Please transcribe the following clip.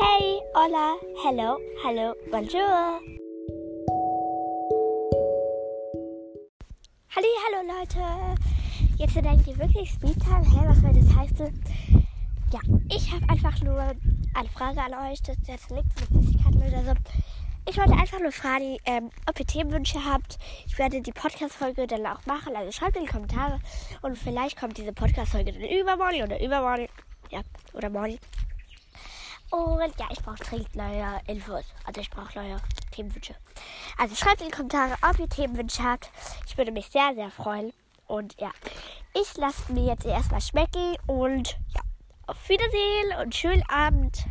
hola, hello, hallo, bonjour. Halli, hallo Leute. Jetzt denkt ihr wirklich Speedtime? Hä, was soll das heißen? Ja, ich habe einfach nur eine Frage an euch. Das ist jetzt nichts mit Süßigkeiten oder so. Ich wollte einfach nur fragen, ähm, ob ihr Themenwünsche habt. Ich werde die Podcast-Folge dann auch machen. Also schreibt in die Kommentare. Und vielleicht kommt diese Podcast-Folge dann übermorgen oder übermorgen. Ja, oder morgen. Und ja, ich brauche dringend neue Infos. Also ich brauche neue Themenwünsche. Also schreibt in die Kommentare, ob ihr Themenwünsche habt. Ich würde mich sehr, sehr freuen. Und ja, ich lasse mir jetzt erstmal schmecken. Und ja, auf Wiedersehen und schönen Abend.